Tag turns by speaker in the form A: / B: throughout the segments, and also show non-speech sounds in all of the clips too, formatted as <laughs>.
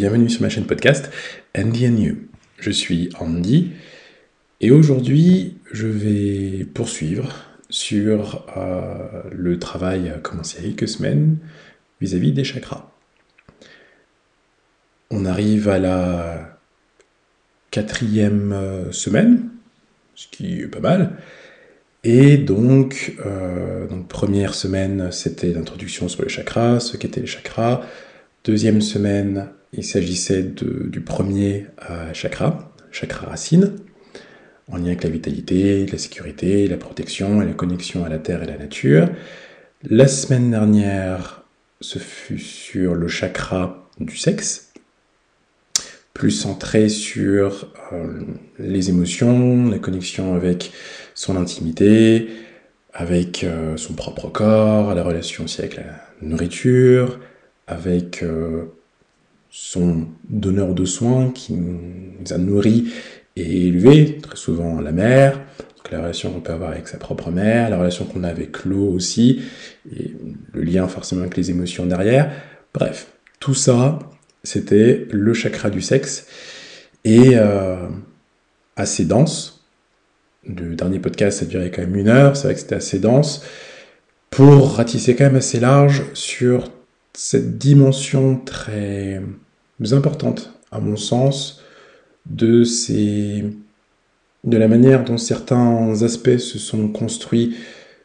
A: bienvenue sur ma chaîne podcast Andy and You. Je suis Andy et aujourd'hui je vais poursuivre sur euh, le travail commencé il y a quelques semaines vis-à-vis des chakras. On arrive à la quatrième euh, semaine, ce qui est pas mal. Et euh, donc première semaine, c'était l'introduction sur les chakras, ce qu'étaient les chakras. Deuxième semaine, il s'agissait du premier euh, chakra, chakra racine, en lien avec la vitalité, la sécurité, la protection et la connexion à la terre et la nature. La semaine dernière, ce fut sur le chakra du sexe, plus centré sur euh, les émotions, la connexion avec son intimité, avec euh, son propre corps, la relation aussi avec la nourriture, avec son donneur de soins qui nous a nourris et élevés, très souvent la mère, donc la relation qu'on peut avoir avec sa propre mère, la relation qu'on a avec l'eau aussi, et le lien forcément avec les émotions derrière. Bref, tout ça, c'était le chakra du sexe, et euh, assez dense. Le dernier podcast, ça durait quand même une heure, c'est vrai que c'était assez dense, pour ratisser quand même assez large sur cette dimension très importante, à mon sens, de ces de la manière dont certains aspects se sont construits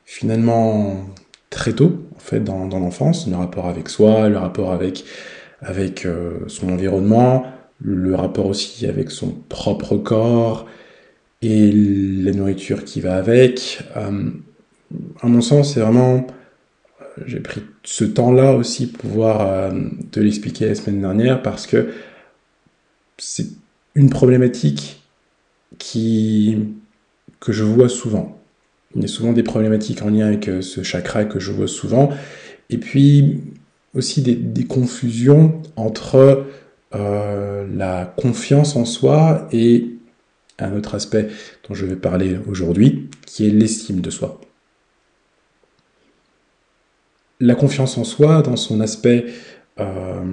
A: finalement très tôt, en fait, dans, l'enfance, le rapport avec soi, le rapport avec, avec euh, son environnement, le rapport aussi avec son propre corps et la nourriture qui va avec. Euh, à mon sens, c'est vraiment j'ai pris ce temps-là aussi pour pouvoir euh, te l'expliquer la semaine dernière parce que c'est une problématique que je vois souvent. Il y a souvent des problématiques en lien avec euh, ce chakra que je vois souvent. Et puis aussi des, confusions entre euh, la confiance en soi et un autre aspect dont je vais parler aujourd'hui, qui est l'estime de soi la confiance en soi, dans son aspect, euh,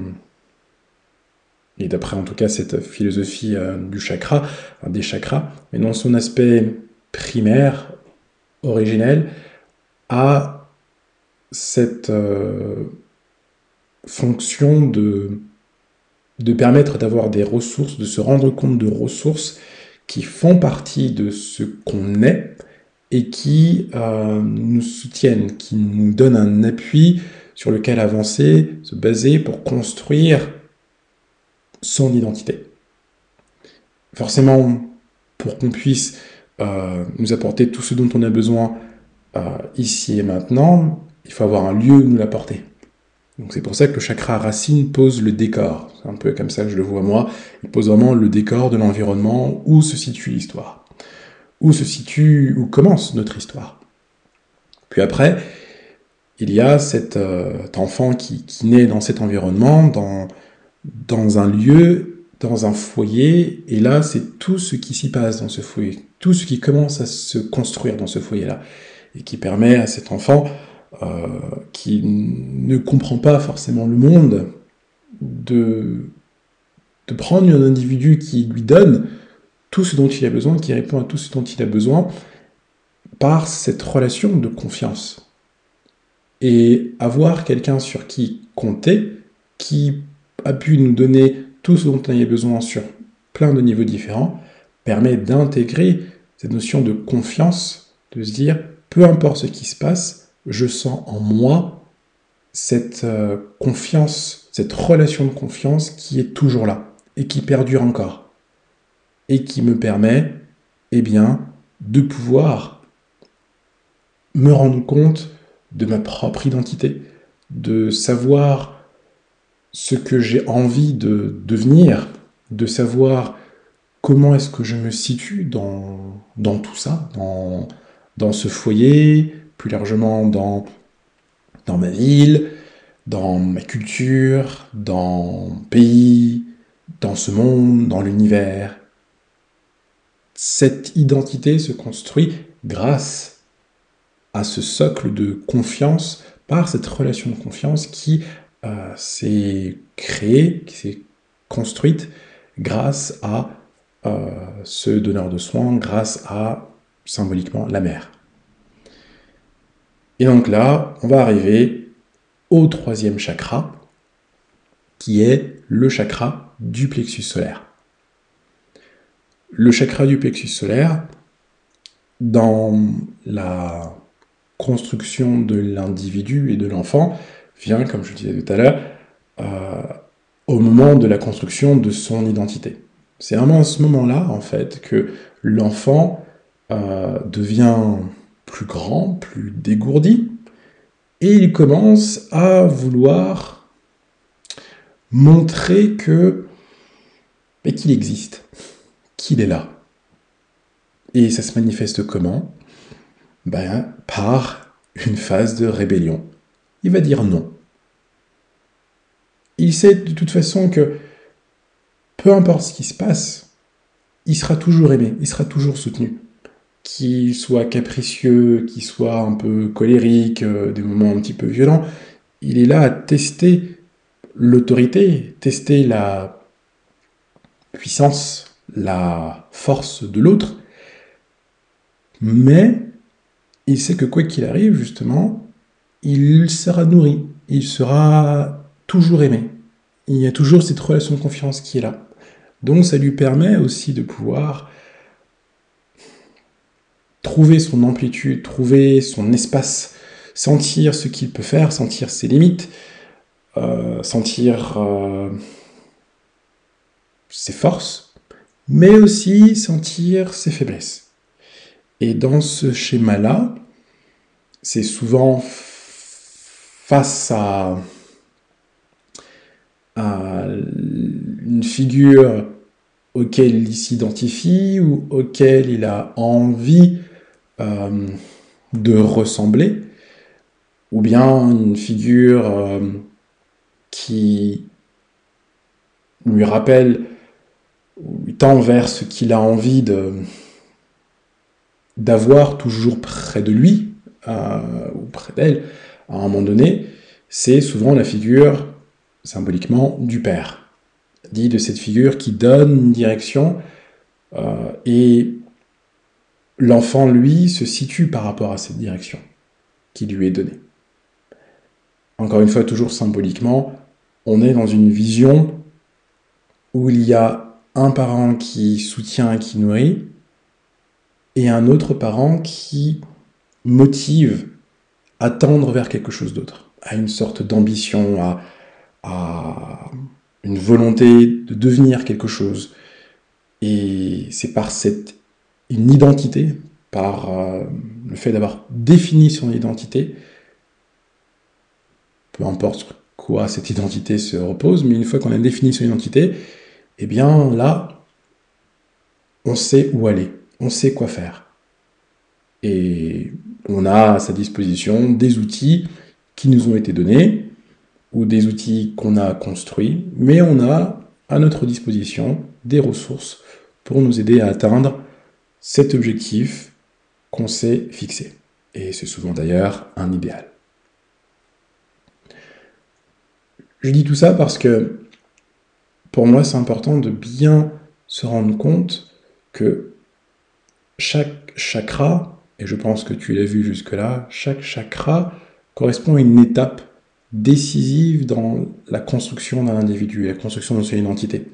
A: et d'après en tout cas cette philosophie euh, du chakra, des chakras, mais dans son aspect primaire, originel, a cette euh, fonction de, de permettre d'avoir des ressources, de se rendre compte de ressources qui font partie de ce qu'on est, et qui euh, nous soutiennent, qui nous donnent un appui sur lequel avancer, se baser pour construire son identité. Forcément, pour qu'on puisse euh, nous apporter tout ce dont on a besoin euh, ici et maintenant, il faut avoir un lieu où nous l'apporter. Donc c'est pour ça que le chakra racine pose le décor. C'est un peu comme ça que je le vois moi. Il pose vraiment le décor de l'environnement où se situe l'histoire où se situe, où commence notre histoire. Puis après, il y a cet, euh, enfant qui, naît dans cet environnement, dans, un lieu, dans un foyer, et là, c'est tout ce qui s'y passe dans ce foyer, tout ce qui commence à se construire dans ce foyer-là, et qui permet à cet enfant, euh, qui ne comprend pas forcément le monde, de, de prendre un individu qui lui donne tout ce dont il a besoin, qui répond à tout ce dont il a besoin par cette relation de confiance. Et avoir quelqu'un sur qui compter, qui a pu nous donner tout ce dont on a besoin sur plein de niveaux différents, permet d'intégrer cette notion de confiance, de se dire, peu importe ce qui se passe, je sens en moi cette euh, confiance, cette relation de confiance qui est toujours là et qui perdure encore et qui me permet, eh bien, de pouvoir me rendre compte de ma propre identité, de savoir ce que j'ai envie de devenir, de savoir comment est-ce que je me situe dans, dans tout ça, dans, dans ce foyer, plus largement dans, dans ma ville, dans ma culture, dans mon pays, dans ce monde, dans l'univers, cette identité se construit grâce à ce socle de confiance, par cette relation de confiance qui euh, s'est créée, qui s'est construite grâce à euh, ce donneur de soins, grâce à symboliquement la mère. Et donc là, on va arriver au troisième chakra, qui est le chakra du plexus solaire. Le chakra du plexus solaire, dans la construction de l'individu et de l'enfant, vient, comme je le disais tout à l'heure, euh, au moment de la construction de son identité. C'est vraiment à ce moment-là, en fait, que l'enfant euh, devient plus grand, plus dégourdi, et il commence à vouloir montrer que qu'il existe, qu'il est là. Et ça se manifeste comment? Ben, Par une phase de rébellion. Il va dire non. Il sait de toute façon que peu importe ce qui se passe, il sera toujours aimé, il sera toujours soutenu. Qu'il soit capricieux, qu'il soit un peu colérique, euh, des moments un petit peu violents, il est là à tester l'autorité, tester la puissance, la force de l'autre, mais il sait que quoi qu'il arrive, justement, il sera nourri, il sera toujours aimé. Il y a toujours cette relation de confiance qui est là. Donc ça lui permet aussi de pouvoir trouver son amplitude, trouver son espace, sentir ce qu'il peut faire, sentir ses limites, euh, sentir euh, ses forces, mais aussi sentir ses faiblesses. Et dans ce schéma-là, c'est souvent face à, une figure auquel il s'identifie ou auquel il a envie euh, de ressembler, ou bien une figure euh, qui lui rappelle ou tend vers ce qu'il a envie de, d'avoir toujours près de lui, euh, ou près d'elle, à un moment donné, c'est souvent la figure, symboliquement, du père. Dit de cette figure qui donne une direction, euh, et l'enfant, lui, se situe par rapport à cette direction qui lui est donnée. Encore une fois, toujours symboliquement, on est dans une vision où il y a un parent qui soutient et qui nourrit, et un autre parent qui motive à tendre vers quelque chose d'autre, à une sorte d'ambition, à, une volonté de devenir quelque chose. Et c'est par cette une identité, par euh, le fait d'avoir défini son identité, peu importe quoi cette identité se repose, mais une fois qu'on a défini son identité, eh bien là, on sait où aller on sait quoi faire. Et on a à sa disposition des outils qui nous ont été donnés ou des outils qu'on a construits, mais on a à notre disposition des ressources pour nous aider à atteindre cet objectif qu'on s'est fixé. Et c'est souvent d'ailleurs un idéal. Je dis tout ça parce que pour moi c'est important de bien se rendre compte que chaque chakra, et je pense que tu l'as vu jusque-là, chaque chakra correspond à une étape décisive dans la construction d'un individu, la construction de son identité.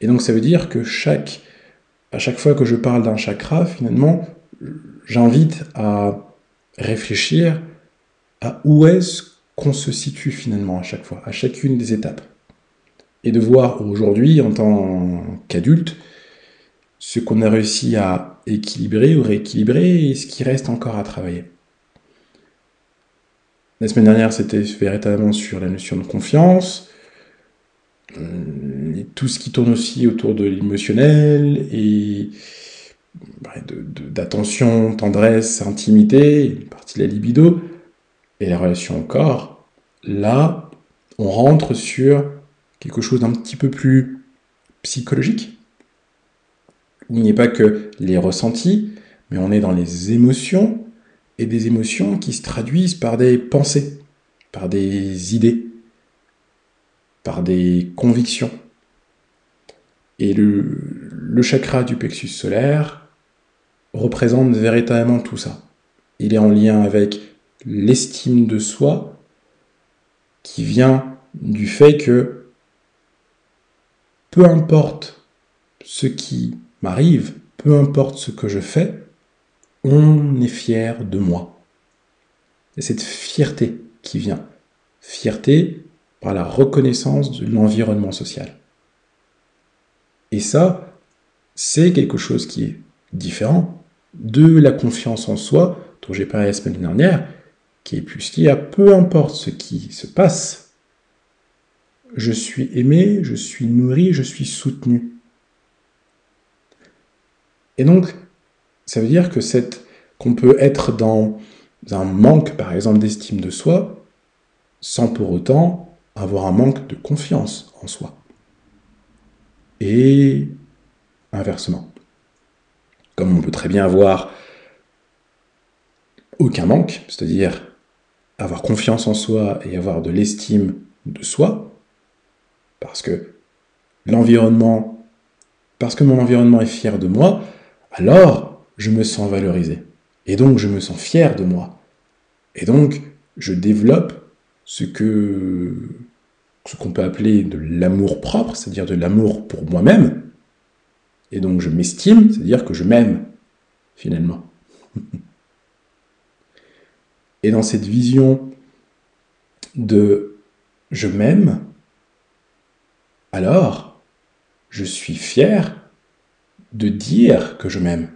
A: Et donc ça veut dire que chaque, à chaque fois que je parle d'un chakra, finalement, j'invite à réfléchir à où est-ce qu'on se situe finalement à chaque fois, à chacune des étapes. Et de voir aujourd'hui, en tant qu'adulte, ce qu'on a réussi à équilibrer ou rééquilibrer et ce qui reste encore à travailler. La semaine dernière, c'était véritablement sur la notion de confiance, euh, et tout ce qui tourne aussi autour de l'émotionnel et d'attention, tendresse, intimité, une partie de la libido, et la relation au corps. Là, on rentre sur quelque chose d'un petit peu plus psychologique, il n'y a pas que les ressentis, mais on est dans les émotions, et des émotions qui se traduisent par des pensées, par des idées. par des convictions. Et le, le chakra du plexus solaire représente véritablement tout ça. Il est en lien avec l'estime de soi qui vient du fait que peu importe ce qui m'arrive, peu importe ce que je fais, on est fier de moi. Et cette fierté qui vient. Fierté par la reconnaissance de l'environnement social. Et ça, c'est quelque chose qui est différent de la confiance en soi dont j'ai parlé la semaine dernière, qui est plus qui à peu importe ce qui se passe, je suis aimé, je suis nourri, je suis soutenu. Et donc, ça veut dire que cette, qu'on peut être dans un manque, par exemple, d'estime de soi, sans pour autant avoir un manque de confiance en soi. Et inversement. Comme on peut très bien avoir aucun manque, c'est-à-dire avoir confiance en soi et avoir de l'estime de soi, parce que l'environnement, parce que mon environnement est fier de moi, alors je me sens valorisé. Et donc je me sens fier de moi. Et donc je développe ce que ce qu'on peut appeler de l'amour propre, c'est-à-dire de l'amour pour moi-même. Et donc je m'estime, c'est-à-dire que je m'aime finalement. <laughs> Et dans cette vision de je m'aime, alors je suis fier de dire que je m'aime.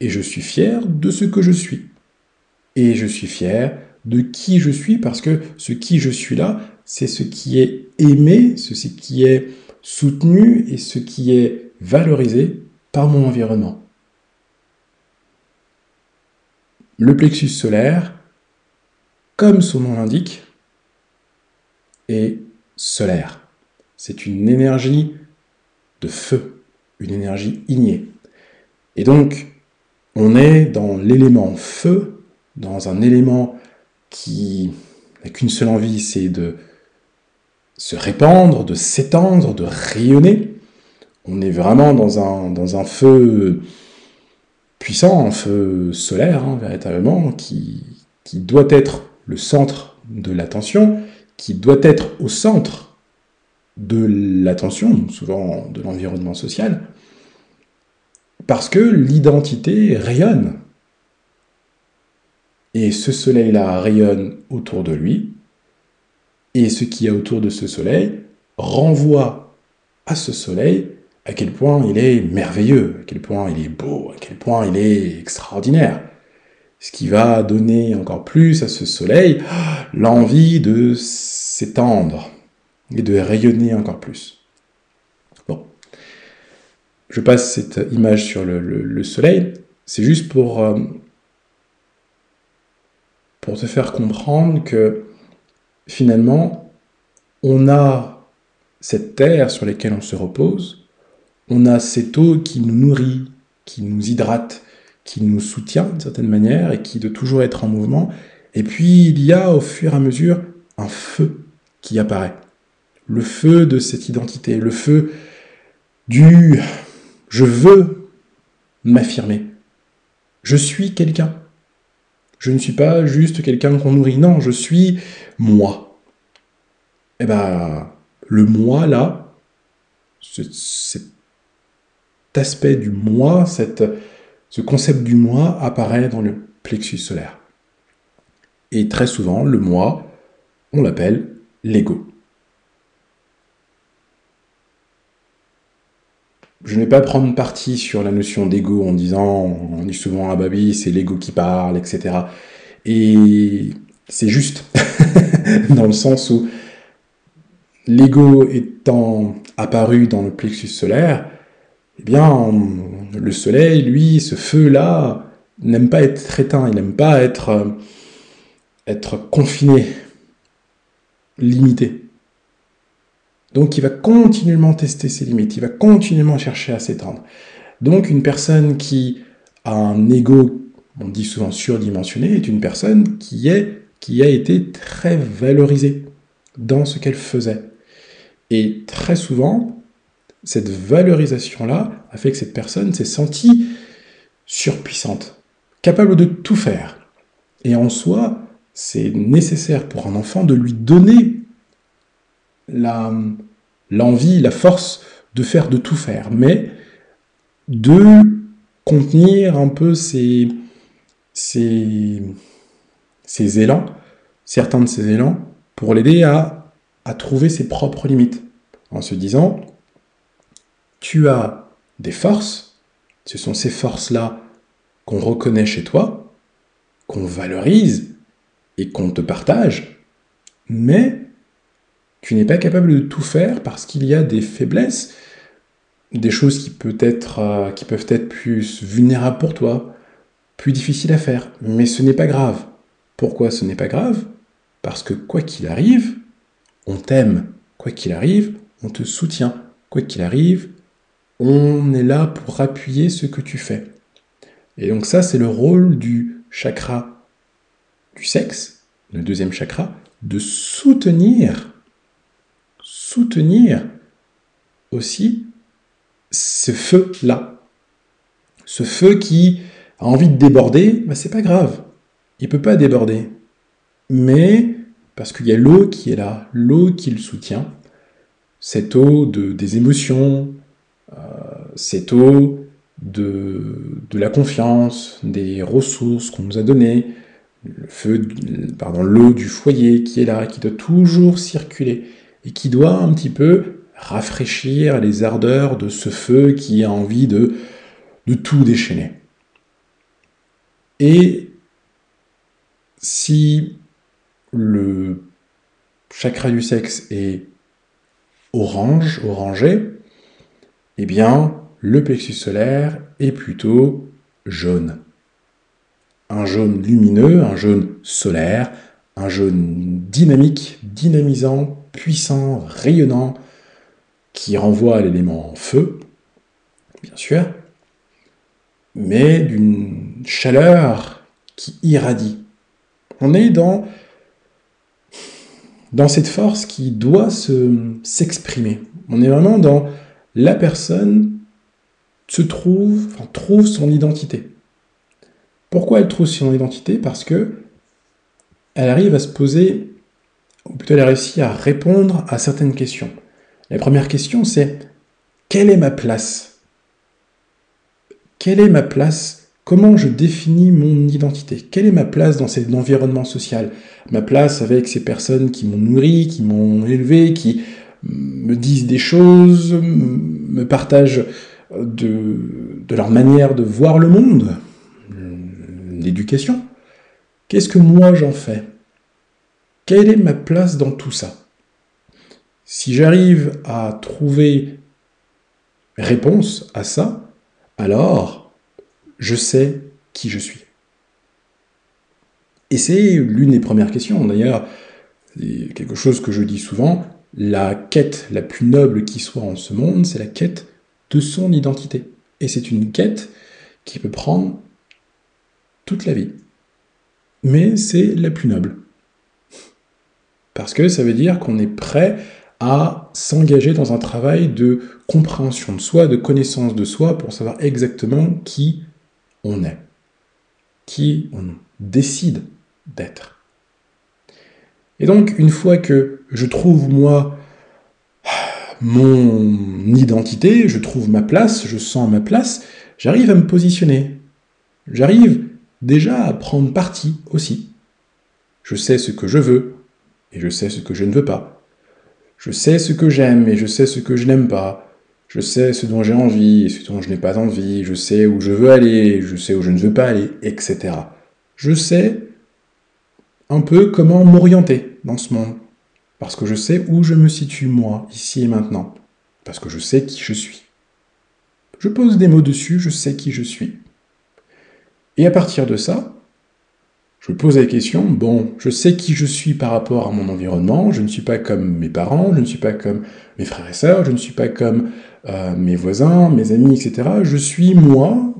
A: Et je suis fier de ce que je suis. Et je suis fier de qui je suis parce que ce qui je suis là, c'est ce qui est aimé, ce qui est soutenu et ce qui est valorisé par mon environnement. Le plexus solaire, comme son nom l'indique, est solaire. C'est une énergie de feu, une énergie ignée. Et donc, on est dans l'élément feu, dans un élément qui n'a qu'une seule envie, c'est de se répandre, de s'étendre, de rayonner. On est vraiment dans un, feu puissant, un feu solaire, hein, véritablement, qui doit être le centre de l'attention, qui doit être au centre de l'attention, souvent de l'environnement social, parce que l'identité rayonne. Et ce soleil-là rayonne autour de lui, et ce qui y a autour de ce soleil renvoie à ce soleil à quel point il est merveilleux, à quel point il est beau, à quel point il est extraordinaire ce qui va donner encore plus à ce soleil l'envie de s'étendre et de rayonner encore plus. Bon, je passe cette image sur le, soleil, c'est juste pour, euh, pour te faire comprendre que finalement, on a cette terre sur laquelle on se repose, on a cette eau qui nous nourrit, qui nous hydrate, qui nous soutient d'une certaine manière et qui doit toujours être en mouvement. Et puis il y a au fur et à mesure un feu qui apparaît. Le feu de cette identité, le feu du je veux m'affirmer. Je suis quelqu'un. Je ne suis pas juste quelqu'un qu'on nourrit. Non, je suis moi. Eh ben, le moi là, cet aspect du moi, cette, ce concept du moi apparaît dans le plexus solaire. Et très souvent, le moi, on l'appelle l'ego. Je ne vais pas prendre parti sur la notion d'ego en disant, on dit souvent, ah bah oui, c'est l'ego qui parle, etc. Et c'est juste, <laughs> dans le sens où l'ego étant apparu dans le plexus solaire, eh bien, le soleil, lui, ce feu-là, n'aime pas être éteint, il n'aime pas être, euh, être confiné, limité. Donc il va continuellement tester ses limites, il va continuellement chercher à s'étendre. Donc une personne qui a un ego, on dit souvent surdimensionné, est une personne qui, qui a été très valorisée dans ce qu'elle faisait. Et très souvent, cette valorisation-là a fait que cette personne s'est sentie surpuissante, capable de tout faire. Et en soi, c'est nécessaire pour un enfant de lui donner l'envie, la force de faire, de tout faire, mais de contenir un peu ces, élans, certains de ces élans, pour l'aider à, à trouver ses propres limites, en se disant, tu as des forces, ce sont ces forces-là qu'on reconnaît chez toi, qu'on valorise et qu'on te partage, mais tu n'es pas capable de tout faire parce qu'il y a des faiblesses, des choses euh, qui peuvent être plus vulnérables pour toi, plus difficiles à faire. Mais ce n'est pas grave. Pourquoi ce n'est pas grave? Parce que quoi qu'il arrive, on t'aime. Quoi qu'il arrive, on te soutient. Quoi qu'il arrive, on est là pour appuyer ce que tu fais. Et donc ça, c'est le rôle du chakra du sexe, le deuxième chakra, de soutenir, soutenir aussi ce feu-là. Ce feu qui a envie de déborder, bah c'est pas grave. Il peut pas déborder. Mais parce qu'il y a l'eau qui est là, l'eau qui le soutient, cette eau de, des émotions, euh, cette eau de, de, la confiance, des ressources qu'on nous a données, le feu, pardon, l'eau du foyer qui est là, qui doit toujours circuler et qui doit un petit peu rafraîchir les ardeurs de ce feu qui a envie de, tout déchaîner. Et si le chakra du sexe est orange, orangé, eh bien, le plexus solaire est plutôt jaune. Un jaune lumineux, un jaune solaire, un jaune dynamique, dynamisant, puissant, rayonnant, qui renvoie à l'élément feu, bien sûr, mais d'une chaleur qui irradie. On est dans, dans cette force qui doit s'exprimer. On est vraiment dans la personne se trouve, trouve son identité. Pourquoi elle trouve son identité? Parce que elle arrive à se poser, ou plutôt elle a réussi à répondre à certaines questions. La première question, c'est quelle est ma place? Quelle est ma place? Comment je définis mon identité? Quelle est ma place dans cet environnement social? Ma place avec ces personnes qui m'ont nourri, qui m'ont élevé, qui me disent des choses, me partagent de, de leur manière de voir le monde, l'éducation. Qu'est-ce que moi j'en fais? Quelle est ma place dans tout ça? Si j'arrive à trouver réponse à ça, alors je sais qui je suis. Et c'est l'une des premières questions. D'ailleurs, quelque chose que je dis souvent, la quête la plus noble qui soit en ce monde, c'est la quête de son identité. Et c'est une quête qui peut prendre toute la vie. Mais c'est la plus noble. Parce que ça veut dire qu'on est prêt à s'engager dans un travail de compréhension de soi, de connaissance de soi, pour savoir exactement qui on est, qui on décide d'être. Et donc, une fois que je trouve, moi, mon identité, je trouve ma place, je sens ma place, j'arrive à me positionner. J'arrive déjà à prendre parti aussi. Je sais ce que je veux et je sais ce que je ne veux pas. Je sais ce que j'aime et je sais ce que je n'aime pas. Je sais ce dont j'ai envie et ce dont je n'ai pas envie. Je sais où je veux aller, je sais où je ne veux pas aller, etc. Je sais un peu comment m'orienter dans ce monde. Parce que je sais où je me situe moi, ici et maintenant. Parce que je sais qui je suis. Je pose des mots dessus, je sais qui je suis. Et à partir de ça, je pose la question, bon, je sais qui je suis par rapport à mon environnement, je ne suis pas comme mes parents, je ne suis pas comme mes frères et sœurs, je ne suis pas comme euh, mes voisins, mes amis, etc. Je suis moi,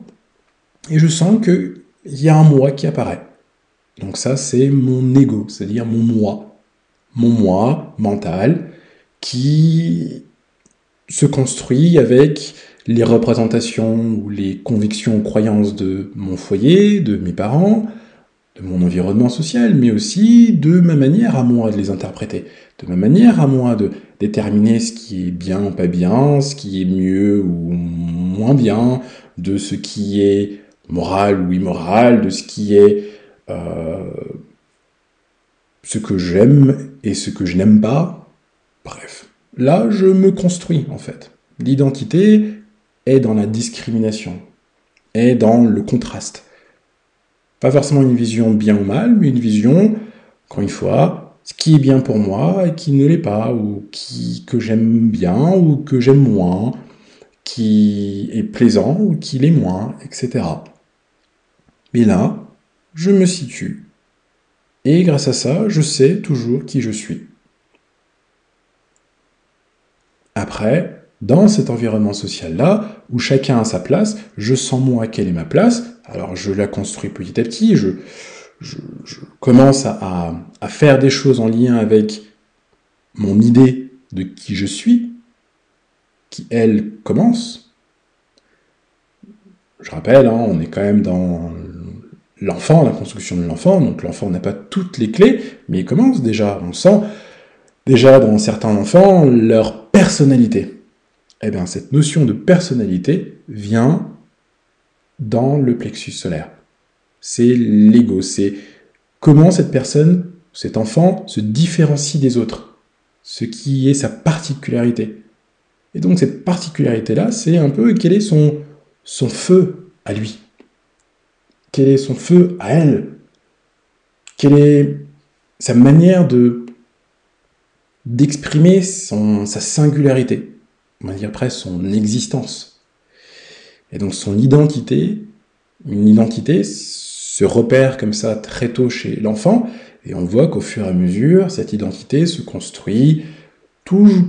A: et je sens qu'il y a un moi qui apparaît. Donc ça, c'est mon ego, c'est-à-dire mon moi. Mon moi mental, qui se construit avec les représentations ou les convictions ou croyances de mon foyer, de mes parents, de mon environnement social, mais aussi de ma manière à moi de les interpréter, de ma manière à moi de déterminer ce qui est bien ou pas bien, ce qui est mieux ou moins bien, de ce qui est moral ou immoral, de ce qui est euh, ce que j'aime et ce que je n'aime pas. Bref, là je me construis en fait. L'identité est dans la discrimination, est dans le contraste. Pas forcément une vision bien ou mal, mais une vision, encore une fois, ce qui est bien pour moi et qui ne l'est pas, ou qui, que j'aime bien ou que j'aime moins, qui est plaisant ou qui l'est moins, etc. Mais là, je me situe. Et grâce à ça, je sais toujours qui je suis. Après, dans cet environnement social-là, où chacun a sa place, je sens moi quelle est ma place, alors je la construis petit à petit, je, commence à, faire des choses en lien avec mon idée de qui je suis, qui elle commence. Je rappelle, hein, on est quand même dans l'enfant, la construction de l'enfant, donc l'enfant n'a pas toutes les clés, mais il commence déjà, on sent déjà dans certains enfants leur personnalité eh bien, cette notion de personnalité vient dans le plexus solaire. C'est l'ego, c'est comment cette personne, cet enfant, se différencie des autres, ce qui est sa particularité. Et donc cette particularité-là, c'est un peu quel est son, son feu à lui, quel est son feu à elle, quelle est sa manière de d'exprimer sa singularité on va dire presque son existence. Et donc son identité, une identité se repère comme ça très tôt chez l'enfant, et on voit qu'au fur et à mesure, cette identité se construit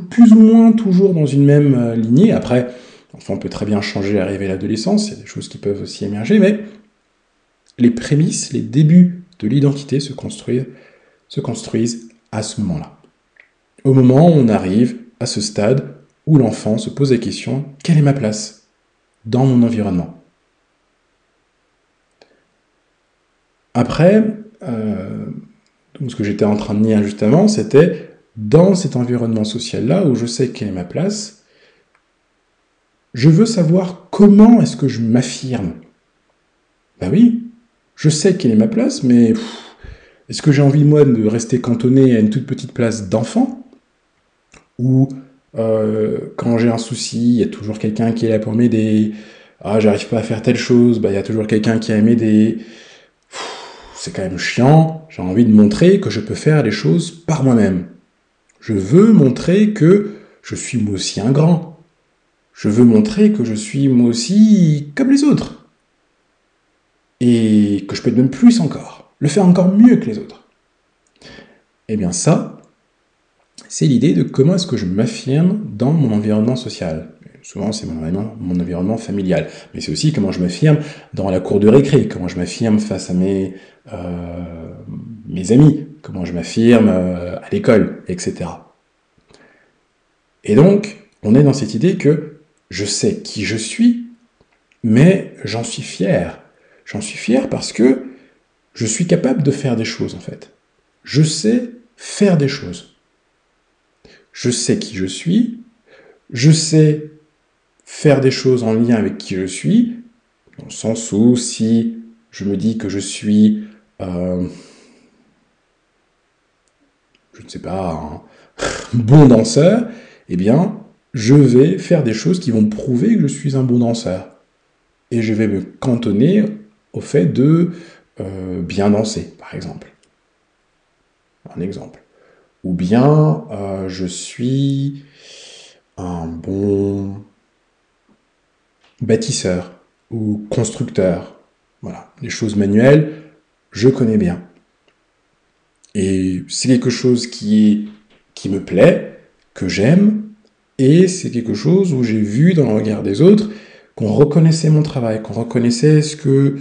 A: plus ou moins toujours dans une même euh, lignée. Après, l'enfant peut très bien changer, arriver à l'adolescence, il y a des choses qui peuvent aussi émerger, mais les prémices, les débuts de l'identité se construisent, se construisent à ce moment-là. Au moment où on arrive à ce stade où l'enfant se pose la question quelle est ma place? Dans mon environnement Après, euh, ce que j'étais en train de dire juste c'était dans cet environnement social-là où je sais quelle est ma place, je veux savoir comment est-ce que je m'affirme. Ben oui, je sais quelle est ma place, mais est-ce que j'ai envie, moi, de rester cantonné à une toute petite place d'enfant? Ou euh, quand j'ai un souci, il y a toujours quelqu'un qui est là pour m'aider. Ah, j'arrive pas à faire telle chose, bah il y a toujours quelqu'un qui va m'aider. C'est quand même chiant. J'ai envie de montrer que je peux faire les choses par moi-même. Je veux montrer que je suis moi aussi un grand. Je veux montrer que je suis moi aussi comme les autres. Et que je peux être même plus encore. Le faire encore mieux que les autres. Eh bien ça, c'est l'idée de comment est-ce que je m'affirme dans mon environnement social. Souvent, c'est mon, environnement, familial. Mais c'est aussi comment je m'affirme dans la cour de récré, comment je m'affirme face à mes, euh, mes amis, comment je m'affirme euh, à l'école, etc. Et donc, on est dans cette idée que je sais qui je suis, mais j'en suis fier. J'en suis fier parce que je suis capable de faire des choses, en fait. Je sais faire des choses je sais qui je suis, je sais faire des choses en lien avec qui je suis, dans le sens où si je me dis que je suis, euh, je ne sais pas, un <laughs> bon danseur, eh bien, je vais faire des choses qui vont prouver que je suis un bon danseur. Et je vais me cantonner au fait de euh, bien danser, par exemple. Un exemple ou bien euh, je suis un bon bâtisseur ou constructeur. Voilà, les choses manuelles, je connais bien. Et c'est quelque chose qui, me plaît, que j'aime, et c'est quelque chose où j'ai vu dans le regard des autres qu'on reconnaissait mon travail, qu'on reconnaissait ce que,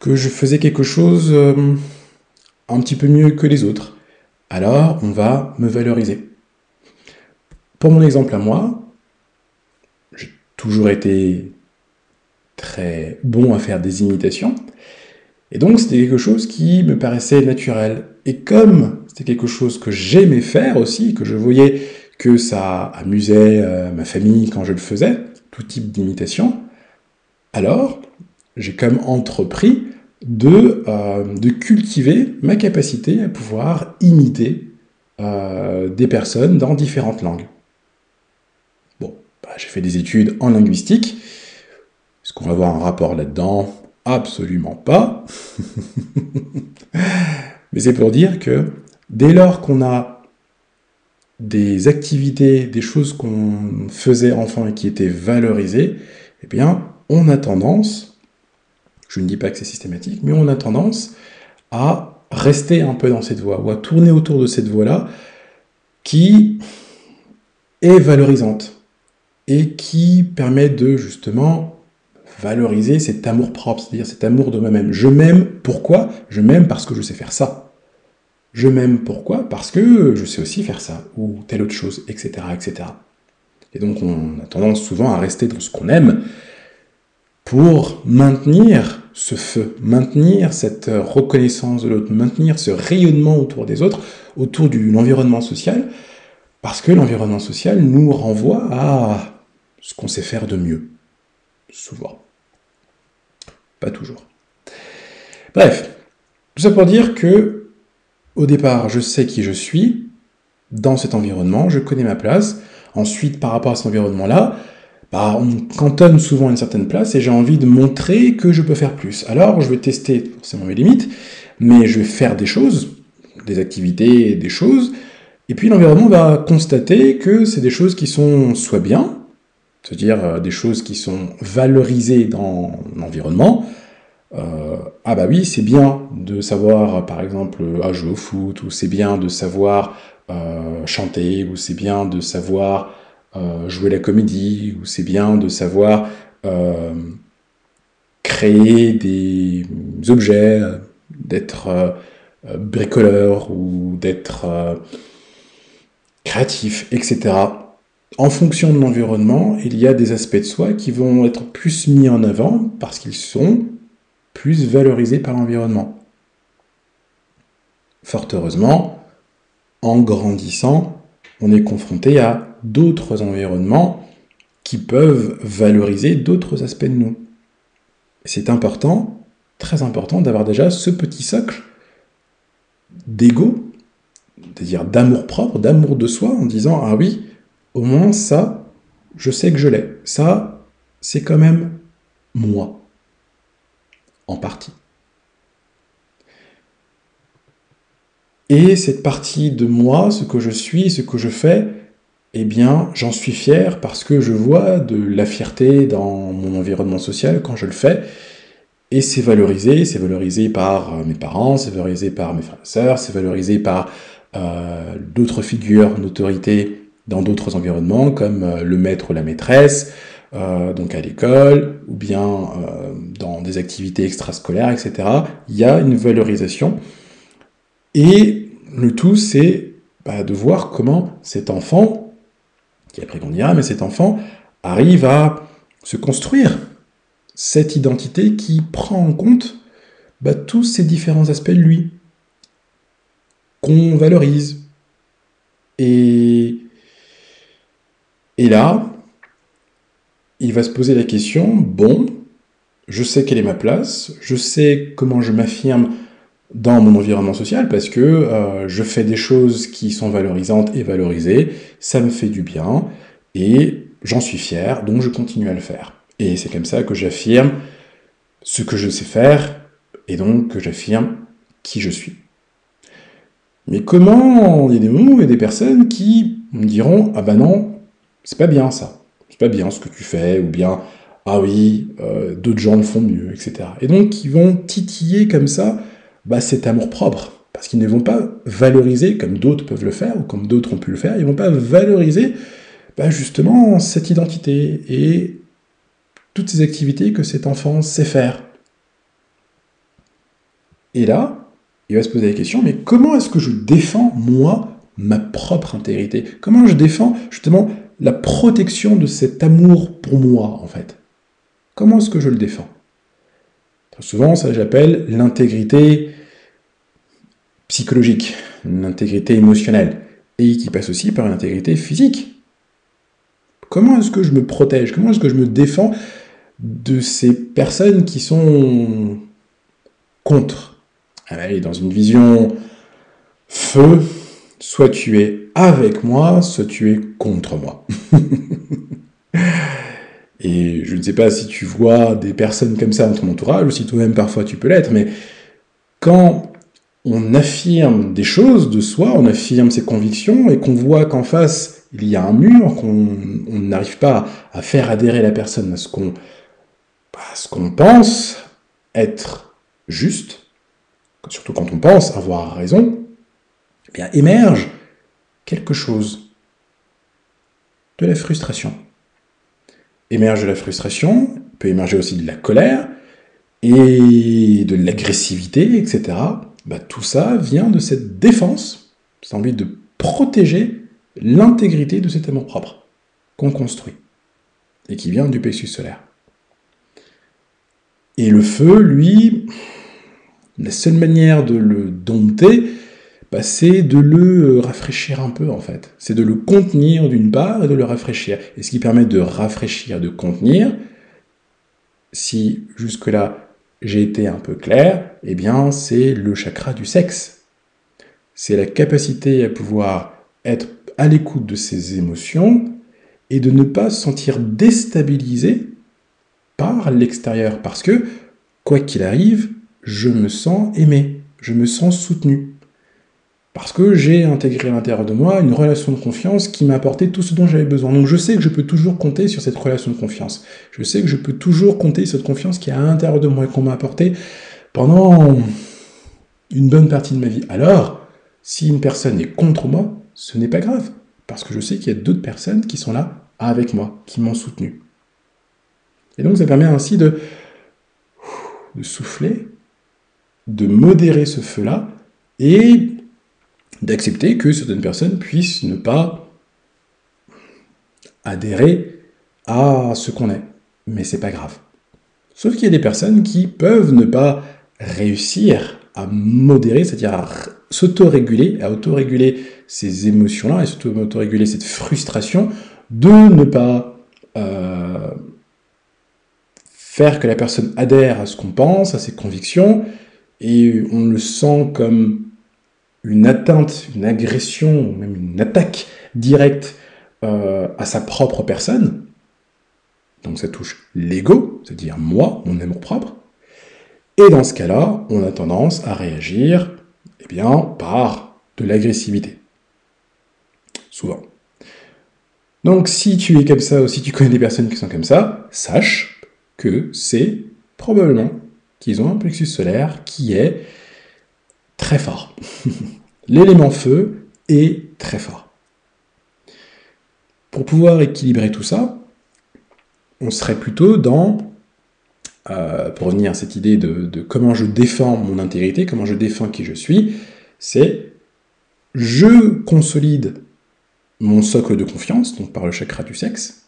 A: que je faisais quelque chose euh, un petit peu mieux que les autres alors on va me valoriser. pour mon exemple à moi, j'ai toujours été très bon à faire des imitations. Et donc c'était quelque chose qui me paraissait naturel. Et comme c'était quelque chose que j'aimais faire aussi, que je voyais que ça amusait euh, ma famille quand je le faisais, tout type d'imitation, alors j'ai comme entrepris de, euh, de, cultiver ma capacité à pouvoir imiter euh, des personnes dans différentes langues. Bon, bah, j'ai fait des études en linguistique. Est-ce qu'on va avoir un rapport là-dedans? Absolument pas. <laughs> Mais c'est pour dire que dès lors qu'on a des activités, des choses qu'on faisait enfant et qui étaient valorisées, eh bien, on a tendance, je ne dis pas que c'est systématique, mais on a tendance à rester un peu dans cette voie, ou à tourner autour de cette voie-là, qui est valorisante, et qui permet de justement valoriser cet amour propre, c'est-à-dire cet amour de moi-même. Je m'aime pourquoi? Je m'aime parce que je sais faire ça. Je m'aime pourquoi? Parce que je sais aussi faire ça, ou telle autre chose, etc., etc. Et donc on a tendance souvent à rester dans ce qu'on aime pour maintenir ce feu, maintenir cette reconnaissance de l'autre, maintenir ce rayonnement autour des autres, autour de l'environnement social, parce que l'environnement social nous renvoie à ce qu'on sait faire de mieux, souvent. Pas toujours. Bref, tout ça pour dire que, au départ, je sais qui je suis dans cet environnement, je connais ma place. Ensuite, par rapport à cet environnement-là, bah, on cantonne souvent une certaine place et j'ai envie de montrer que je peux faire plus. Alors, je vais tester forcément mes limites, mais je vais faire des choses, des activités, des choses, et puis l'environnement va constater que c'est des choses qui sont soit bien, c'est-à-dire euh, des choses qui sont valorisées dans l'environnement. Euh, ah bah oui, c'est bien de savoir, par exemple, à jouer au foot, ou c'est bien de savoir chanter, ou c'est bien de savoir jouer la comédie, ou c'est bien de savoir créer des objets, d'être bricoleur, ou d'être créatif, etc en fonction de l'environnement, il y a des aspects de soi qui vont être plus mis en avant parce qu'ils sont plus valorisés par l'environnement. Fort heureusement, en grandissant, on est confronté à d'autres environnements qui peuvent valoriser d'autres aspects de nous. C'est important, très important, d'avoir déjà ce petit socle d'ego, c'est-à-dire d'amour propre, d'amour de soi, en disant Ah oui, au moins ça, je sais que je l'ai. Ça, c'est quand même moi. En partie. Et cette partie de moi, ce que je suis, ce que je fais, eh bien, j'en suis fier parce que je vois de la fierté dans mon environnement social quand je le fais. Et c'est valorisé, c'est valorisé par mes parents, c'est valorisé par mes frères et sœurs, c'est valorisé par euh, d'autres figures d'autorité dans d'autres environnements comme euh, le maître ou la maîtresse, euh, donc à l'école, ou bien euh, dans des activités extrascolaires, etc. Il y a une valorisation. Et le tout, c'est bah, de voir comment cet enfant, qui après qu'on dira, mais cet enfant arrive à se construire cette identité qui prend en compte bah, tous ces différents aspects de lui, qu'on valorise. Et là, il va se poser la question, bon, je sais quelle est ma place, je sais comment je m'affirme dans mon environnement social parce que euh, je fais des choses qui sont valorisantes et valorisées, ça me fait du bien et j'en suis fier, donc je continue à le faire. Et c'est comme ça que j'affirme ce que je sais faire et donc que j'affirme qui je suis. Mais comment il y a des moments a des personnes qui me diront Ah ben non, c'est pas bien ça. C'est pas bien ce que tu fais, ou bien ah oui, euh, d'autres gens le font mieux, etc. Et donc ils vont titiller comme ça bah, cet amour propre, parce qu'ils ne vont pas valoriser comme d'autres peuvent le faire, ou comme d'autres ont pu le faire, ils vont pas valoriser bah, justement cette identité et toutes ces activités que cet enfant sait faire. Et là, il va se poser la question, mais comment est-ce que je défends, moi, ma propre intégrité? Comment je défends justement la protection de cet amour pour moi, en fait? Comment est-ce que je le défends? Souvent, ça j'appelle l'intégrité psychologique, l'intégrité émotionnelle, et qui passe aussi par l'intégrité physique. Comment est-ce que je me protège? Comment est-ce que je me défends de ces personnes qui sont contre? Allez, dans une vision feu, soit tu es avec moi, soit tu es contre moi. <laughs> Et je ne sais pas si tu vois des personnes comme ça dans ton entourage, ou si toi-même parfois tu peux l'être, mais quand on affirme des choses de soi, on affirme ses convictions, et qu'on voit qu'en face, il y a un mur, qu'on n'arrive pas à faire adhérer la personne à ce qu'on pense être juste, surtout quand on pense avoir raison, eh bien émerge quelque chose de la frustration émerge de la frustration, peut émerger aussi de la colère et de l'agressivité, etc. Bah, tout ça vient de cette défense, cette envie de protéger l'intégrité de cet amour propre qu'on construit et qui vient du plexus solaire. Et le feu, lui, la seule manière de le dompter, bah, c'est de le euh, rafraîchir un peu en fait. C'est de le contenir d'une part et de le rafraîchir. Et ce qui permet de rafraîchir, de contenir, si jusque-là j'ai été un peu clair, eh bien c'est le chakra du sexe. C'est la capacité à pouvoir être à l'écoute de ses émotions et de ne pas se sentir déstabilisé par l'extérieur. Parce que, quoi qu'il arrive, je me sens aimé, je me sens soutenu. Parce que j'ai intégré à l'intérieur de moi une relation de confiance qui m'a apporté tout ce dont j'avais besoin. Donc je sais que je peux toujours compter sur cette relation de confiance. Je sais que je peux toujours compter sur cette confiance qui est à l'intérieur de moi et qu'on m'a apporté pendant une bonne partie de ma vie. Alors, si une personne est contre moi, ce n'est pas grave. Parce que je sais qu'il y a d'autres personnes qui sont là avec moi, qui m'ont soutenu. Et donc ça permet ainsi de, de souffler, de modérer ce feu-là, et d'accepter que certaines personnes puissent ne pas adhérer à ce qu'on est. Mais c'est pas grave. Sauf qu'il y a des personnes qui peuvent ne pas réussir à modérer, c'est-à-dire à s'autoréguler, à autoréguler ces émotions-là et s'autoréguler cette frustration de ne pas euh, faire que la personne adhère à ce qu'on pense, à ses convictions, et on le sent comme une atteinte, une agression, même une attaque directe euh, à sa propre personne, donc ça touche l'ego, c'est-à-dire moi, mon amour propre, et dans ce cas-là, on a tendance à réagir eh bien, par de l'agressivité. Souvent. Donc si tu es comme ça ou si tu connais des personnes qui sont comme ça, sache que c'est probablement qu'ils ont un plexus solaire qui est très fort. <laughs> L'élément feu est très fort. Pour pouvoir équilibrer tout ça, on serait plutôt dans, euh, pour revenir à cette idée de, comment je défends mon intégrité, comment je défends qui je suis, c'est je consolide mon socle de confiance, donc par le chakra du sexe,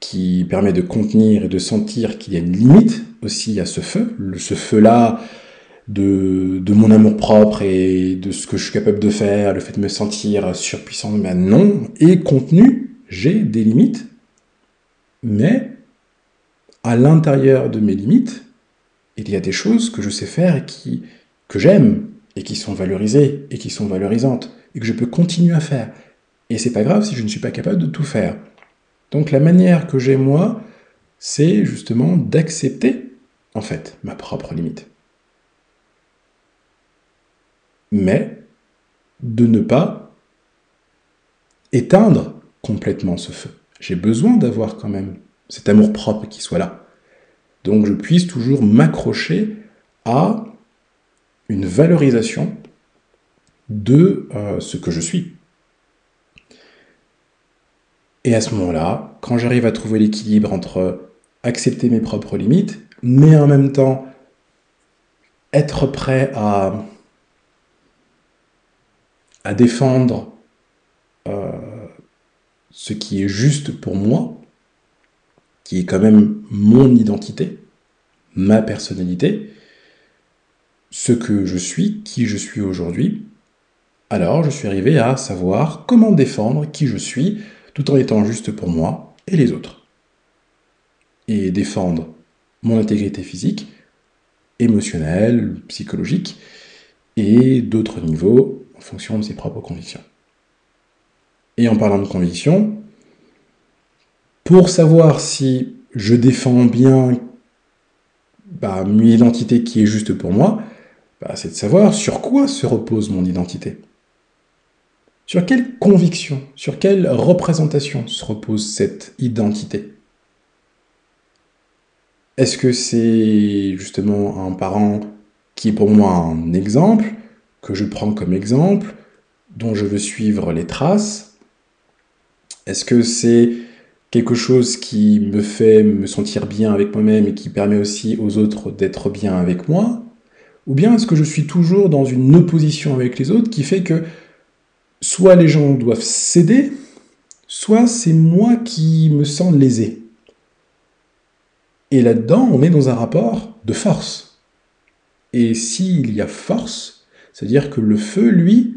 A: qui permet de contenir et de sentir qu'il y a une limite aussi à ce feu. Ce feu-là, de, mon amour propre et de ce que je suis capable de faire, le fait de me sentir surpuissant, ben non, et contenu, j'ai des limites, mais à l'intérieur de mes limites, il y a des choses que je sais faire et qui, que j'aime, et qui sont valorisées, et qui sont valorisantes, et que je peux continuer à faire. Et c'est pas grave si je ne suis pas capable de tout faire. Donc la manière que j'ai moi, c'est justement d'accepter, en fait, ma propre limite. Mais de ne pas éteindre complètement ce feu. J'ai besoin d'avoir quand même cet amour propre qui soit là. Donc je puisse toujours m'accrocher à une valorisation de euh, ce que je suis. Et à ce moment-là, quand j'arrive à trouver l'équilibre entre accepter mes propres limites, mais en même temps être prêt à à défendre euh, ce qui est juste pour moi, qui est quand même mon identité, ma personnalité, ce que je suis, qui je suis aujourd'hui, alors je suis arrivé à savoir comment défendre qui je suis tout en étant juste pour moi et les autres. Et défendre mon intégrité physique, émotionnelle, psychologique, et d'autres niveaux fonction de ses propres convictions. Et en parlant de convictions, pour savoir si je défends bien bah, une identité qui est juste pour moi, bah, c'est de savoir sur quoi se repose mon identité. Sur quelle conviction, sur quelle représentation se repose cette identité Est-ce que c'est justement un parent qui est pour moi un exemple, que je prends comme exemple, dont je veux suivre les traces Est-ce que c'est quelque chose qui me fait me sentir bien avec moi-même et qui permet aussi aux autres d'être bien avec moi? Ou bien est-ce que je suis toujours dans une opposition avec les autres qui fait que soit les gens doivent céder, soit c'est moi qui me sens lésé? Et là-dedans, on est dans un rapport de force. Et s'il y a force, c'est-à-dire que le feu, lui,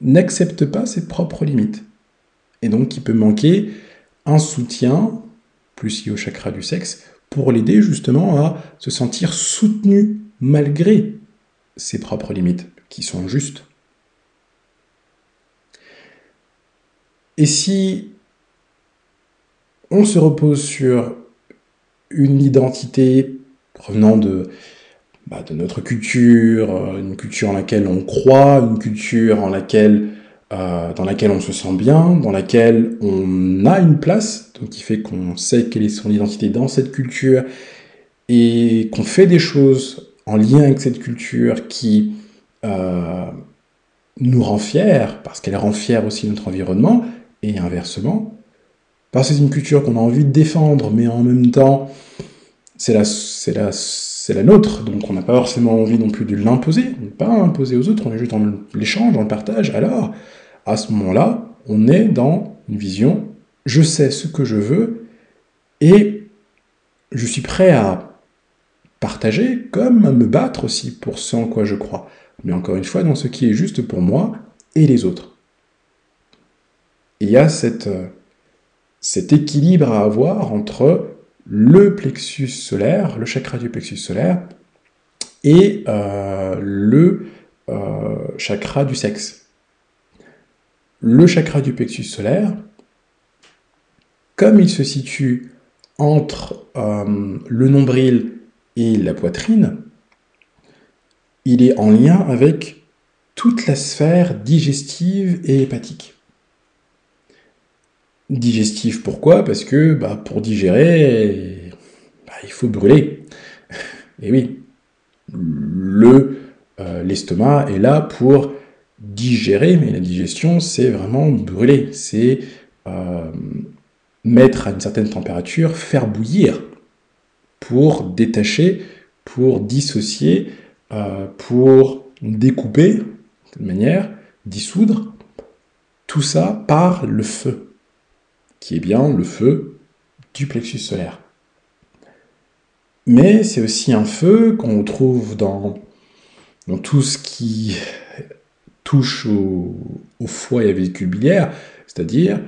A: n'accepte pas ses propres limites. Et donc, il peut manquer un soutien, plus lié au chakra du sexe, pour l'aider justement à se sentir soutenu malgré ses propres limites, qui sont justes. Et si on se repose sur une identité provenant de, bah, de notre culture, euh, une culture en laquelle on croit, une culture euh, dans laquelle on se sent bien, dans laquelle on a une place, donc qui fait qu'on sait quelle est son identité dans cette culture, et qu'on fait des choses en lien avec cette culture qui euh, nous rend fiers, parce qu'elle rend fiers aussi notre environnement, et inversement. Parce que c'est une culture qu'on a envie de défendre, mais en même temps, c'est la, c'est la, c'est la nôtre, donc on n'a pas forcément envie non plus de l'imposer, pas imposer aux autres, on est juste dans l'échange, dans le partage. Alors, à ce moment-là, on est dans une vision, je sais ce que je veux, et je suis prêt à partager comme à me battre aussi pour ce en quoi je crois. Mais encore une fois, dans ce qui est juste pour moi et les autres il y a cette, euh, cet équilibre à avoir entre le plexus solaire, le chakra du plexus solaire, et euh, le euh, chakra du sexe. Le chakra du plexus solaire, comme il se situe entre le nombril et la poitrine, il est en lien avec toute la sphère digestive et hépatique. Digestif, pourquoi? Parce que bah, pour digérer, bah, il faut brûler. <laughs> Et oui, euh, l'estomac est là pour digérer, mais la digestion, c'est vraiment brûler, c'est euh, mettre à une certaine température, faire bouillir pour détacher, pour dissocier, euh, pour découper, de manière, dissoudre, tout ça par le feu qui est bien le feu du plexus solaire. Mais c'est aussi un feu qu'on trouve dans, dans tout ce qui touche au, foie et à la vésicule biliaire, c'est-à-dire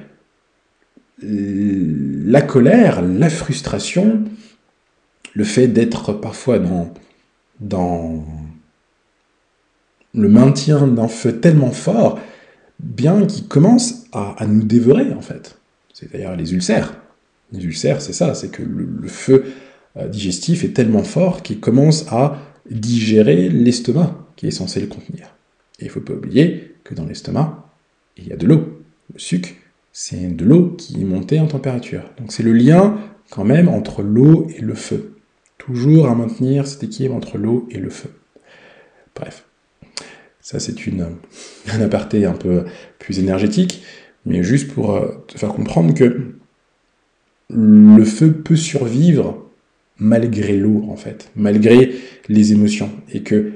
A: la colère, la frustration, le fait d'être parfois dans, dans le maintien d'un feu tellement fort, bien qu'il commence à nous dévorer en fait c'est d'ailleurs les ulcères. Les ulcères, c'est ça, c'est que le, feu euh, digestif est tellement fort qu'il commence à digérer l'estomac qui est censé le contenir. Et il ne faut pas oublier que dans l'estomac, il y a de l'eau. Le sucre, c'est de l'eau qui est montée en température. Donc c'est le lien quand même entre l'eau et le feu. Toujours à maintenir cet équilibre entre l'eau et le feu. Bref, ça c'est une, <laughs> un aparté un peu plus énergétique mais juste pour euh, te faire comprendre que le feu peut survivre malgré l'eau, en fait, malgré les émotions, et que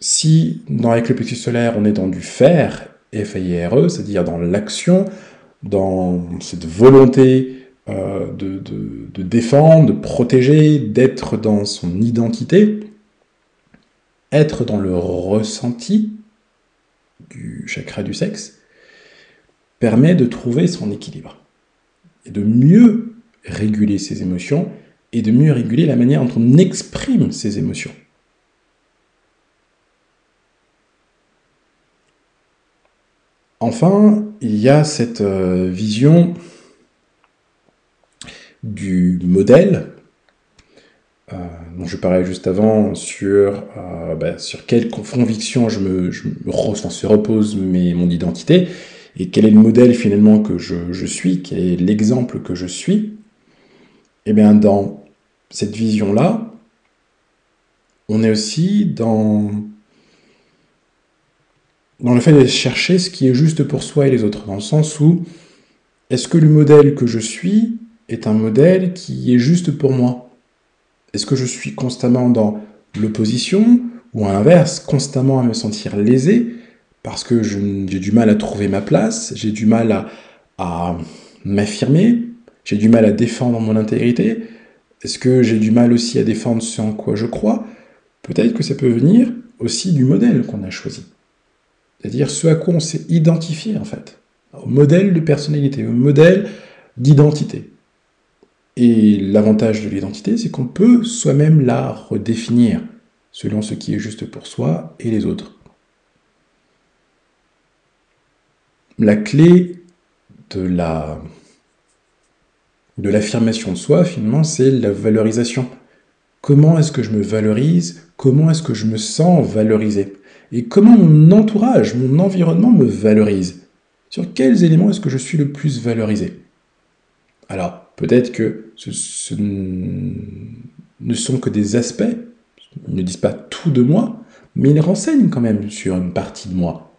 A: si dans avec le plexus solaire on est dans du faire, F-A-I-R-E, c'est-à-dire dans l'action, dans cette volonté euh, de, de, défendre, de protéger, d'être dans son identité, être dans le ressenti du chakra du sexe, permet de trouver son équilibre de mieux réguler ses émotions et de mieux réguler la manière dont on exprime ses émotions. Enfin, il y a cette euh, vision du modèle euh, dont je parlais juste avant sur, euh, bah, quelle conviction je me, je repose mon identité et quel est le modèle finalement que je, suis, quel est l'exemple que je suis? Eh bien dans cette vision-là, on est aussi dans dans le fait de chercher ce qui est juste pour soi et les autres, dans le sens où est-ce que le modèle que je suis est un modèle qui est juste pour moi? Est-ce que je suis constamment dans l'opposition ou à l'inverse, constamment à me sentir lésé parce que j'ai du mal à trouver ma place, j'ai du mal à, m'affirmer, j'ai du mal à défendre mon intégrité Est-ce que j'ai du mal aussi à défendre ce en quoi je crois? Peut-être que ça peut venir aussi du modèle qu'on a choisi. C'est-à-dire ce à quoi on s'est identifié en fait, au modèle de personnalité, au modèle d'identité. Et l'avantage de l'identité, c'est qu'on peut soi-même la redéfinir selon ce qui est juste pour soi et les autres. La clé de la de l'affirmation de soi, finalement, c'est la valorisation. Comment est-ce que je me valorise? Comment est-ce que je me sens valorisé? Et comment mon entourage, mon environnement me valorise? Sur quels éléments est-ce que je suis le plus valorisé? Alors, peut-être que ce, ne sont que des aspects, ils ne disent pas tout de moi, mais ils renseignent quand même sur une partie de moi.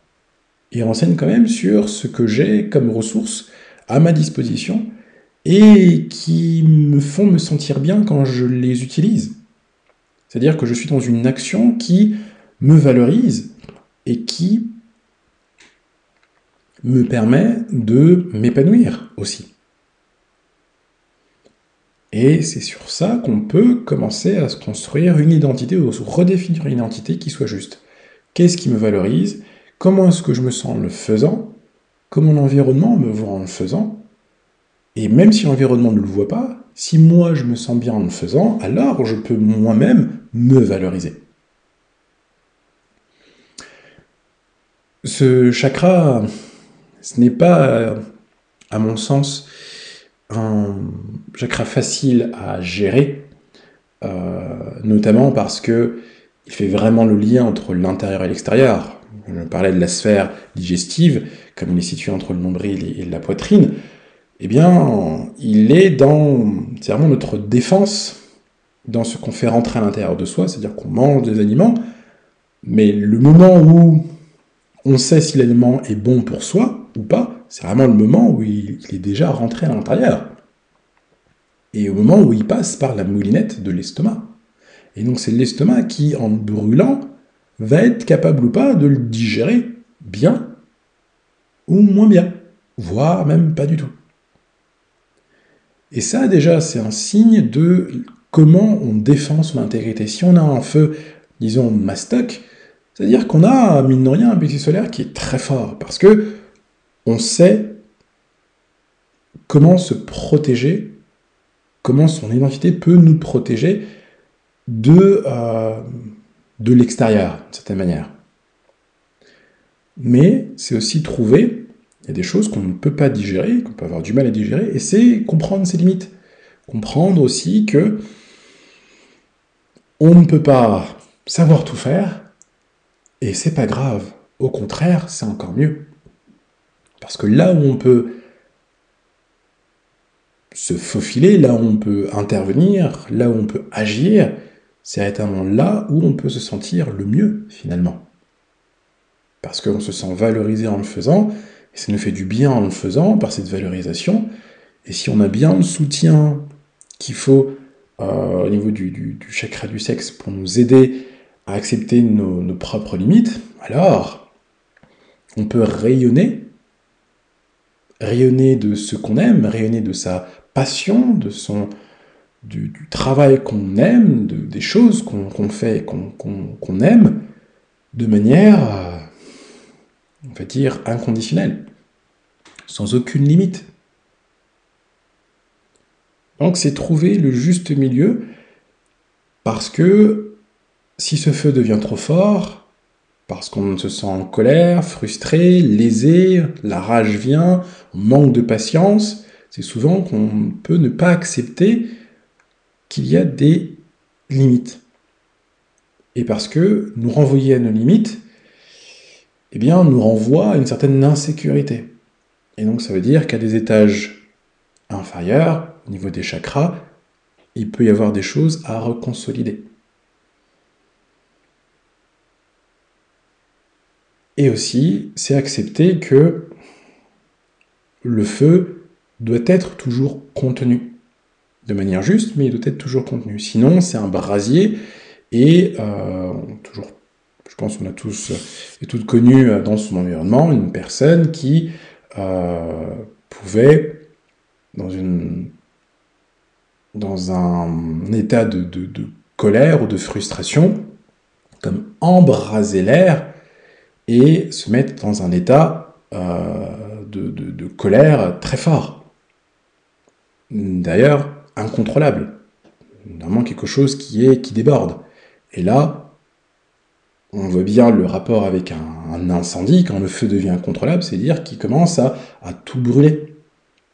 A: Ils renseignent quand même sur ce que j'ai comme ressources à ma disposition et qui me font me sentir bien quand je les utilise. C'est-à-dire que je suis dans une action qui me valorise et qui me permet de m'épanouir aussi. Et c'est sur ça qu'on peut commencer à se construire une identité ou se redéfinir une identité qui soit juste. Qu'est-ce qui me valorise? Comment est-ce que je me sens en le faisant? Comment mon environnement me voit en le faisant? Et même si l'environnement ne le voit pas, si moi je me sens bien en le faisant, alors je peux moi-même me valoriser. Ce chakra, ce n'est pas, à mon sens, un chakra facile à gérer, euh, notamment parce que il fait vraiment le lien entre l'intérieur et l'extérieur. Je parlais de la sphère digestive, comme il est situé entre le nombril et la poitrine. Eh bien, il est dans, c'est vraiment notre défense dans ce qu'on fait rentrer à l'intérieur de soi, c'est-à-dire qu'on mange des aliments, mais le moment où on sait si l'aliment est bon pour soi ou pas, c'est vraiment le moment où il, est déjà rentré à l'intérieur. Et au moment où il passe par la moulinette de l'estomac. Et donc c'est l'estomac qui, en brûlant, va être capable ou pas de le digérer bien ou moins bien, voire même pas du tout. Et ça déjà, c'est un signe de comment on défend son intégrité. Si on a un feu, disons, mastoc, c'est-à-dire qu'on a, mine de rien, un plexus solaire qui est très fort, parce que on sait comment se protéger, comment son identité peut nous protéger de, euh, de l'extérieur, de certaine manière. Mais c'est aussi trouver, il y a des choses qu'on ne peut pas digérer, qu'on peut avoir du mal à digérer, et c'est comprendre ses limites. Comprendre aussi que on ne peut pas savoir tout faire, et c'est pas grave. Au contraire, c'est encore mieux. Parce que là où on peut se faufiler, là où on peut intervenir, là où on peut agir, c'est éternellement là où on peut se sentir le mieux, finalement. Parce qu'on se sent valorisé en le faisant, et ça nous fait du bien en le faisant, par cette valorisation. Et si on a bien le soutien qu'il faut euh, au niveau du, du, chakra du sexe pour nous aider à accepter nos propres limites, alors on peut rayonner, rayonner de ce qu'on aime, rayonner de sa passion, de son, du, travail qu'on aime, de, des choses qu'on fait, qu'on aime, de manière, euh, on va dire, inconditionnelle, sans aucune limite. Donc c'est trouver le juste milieu, parce que si ce feu devient trop fort, parce qu'on se sent en colère, frustré, lésé, la rage vient, on manque de patience, c'est souvent qu'on peut ne pas accepter qu'il y a des limites. Et parce que nous renvoyer à nos limites, eh bien, nous renvoie à une certaine insécurité. Et donc, ça veut dire qu'à des étages inférieurs, au niveau des chakras, il peut y avoir des choses à reconsolider. Et aussi, c'est accepter que le feu doit être toujours contenu de manière juste, mais il doit être toujours contenu. Sinon, c'est un brasier, et euh, toujours, je pense qu'on a tous et toutes connu euh, dans son environnement une personne qui euh, pouvait, dans, une, dans un état de, colère ou de frustration, comme embraser l'air et se mettre dans un état de colère très fort. D'ailleurs, incontrôlable. Vraiment quelque chose qui est qui déborde. Et là, on voit bien le rapport avec un, incendie, quand le feu devient incontrôlable, c'est-à-dire qu'il commence à, à tout brûler.